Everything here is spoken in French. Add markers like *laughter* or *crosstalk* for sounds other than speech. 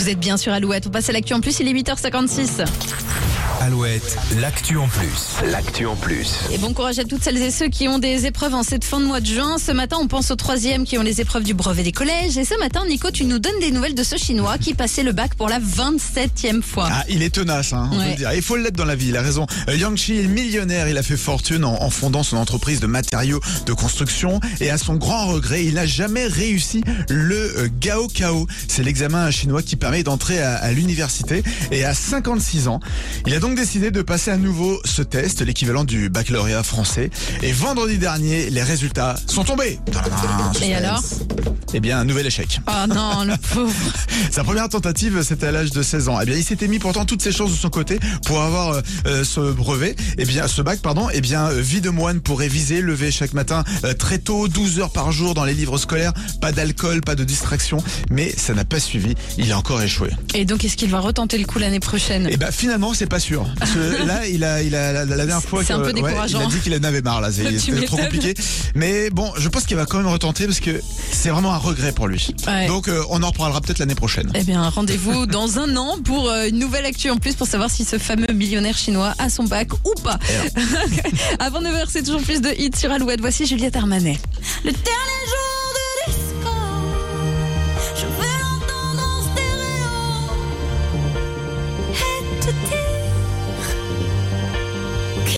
Vous êtes bien sur Alouette. On passe à l'actu en plus, il est 8h56. Alouette, l'actu en plus. L'actu en plus. Et bon courage à toutes celles et ceux qui ont des épreuves en cette fin de mois de juin. Ce matin, on pense aux troisièmes qui ont les épreuves du brevet des collèges. Et ce matin, Nico, tu nous donnes des nouvelles de ce Chinois qui passait le bac pour la 27e fois. Ah, il est tenace, hein, on Ouais. peut le dire. Il faut l'être dans la vie, il a raison. Euh, Yang Chi est millionnaire, il a fait fortune en, en fondant son entreprise de matériaux de construction. Et à son grand regret, il n'a jamais réussi le euh, Gao Kao. C'est l'examen chinois qui permet d'entrer à, à l'université. Et à 56 ans, il a donc décidé de passer à nouveau ce test, l'équivalent du baccalauréat français. Et vendredi dernier, les résultats sont tombés. Tadam, suspense. alors? Eh bien, un nouvel échec. Oh non, le *laughs* pauvre. Sa première tentative, c'était à l'âge de 16 ans. Eh bien, il s'était mis pourtant toutes ses chances de son côté pour avoir euh, euh, ce brevet, eh bien, ce bac, pardon. Eh bien, euh, vie de moine pour réviser, lever chaque matin euh, très tôt, 12 heures par jour dans les livres scolaires, pas d'alcool, pas de distraction. Mais ça n'a pas suivi. Il a encore échoué. Et donc, est-ce qu'il va retenter le coup l'année prochaine? Et ben finalement, c'est pas sûr. Parce que là, *laughs* il a, il a la, la dernière fois, C'est un que- peu décourageant. il a dit qu'il en avait marre là. *laughs* C'était trop compliqué. Mais bon, je pense qu'il va quand même retenter parce que c'est vraiment un regret pour lui. Ouais. Donc, euh, on en reparlera peut-être l'année prochaine. Eh bien, rendez-vous *laughs* dans un an pour euh, une nouvelle actu en plus pour savoir si ce fameux millionnaire chinois a son bac ou pas. *laughs* Avant 9h, c'est toujours plus de hits sur Alouette. Voici Juliette Armanet. Le dernier jour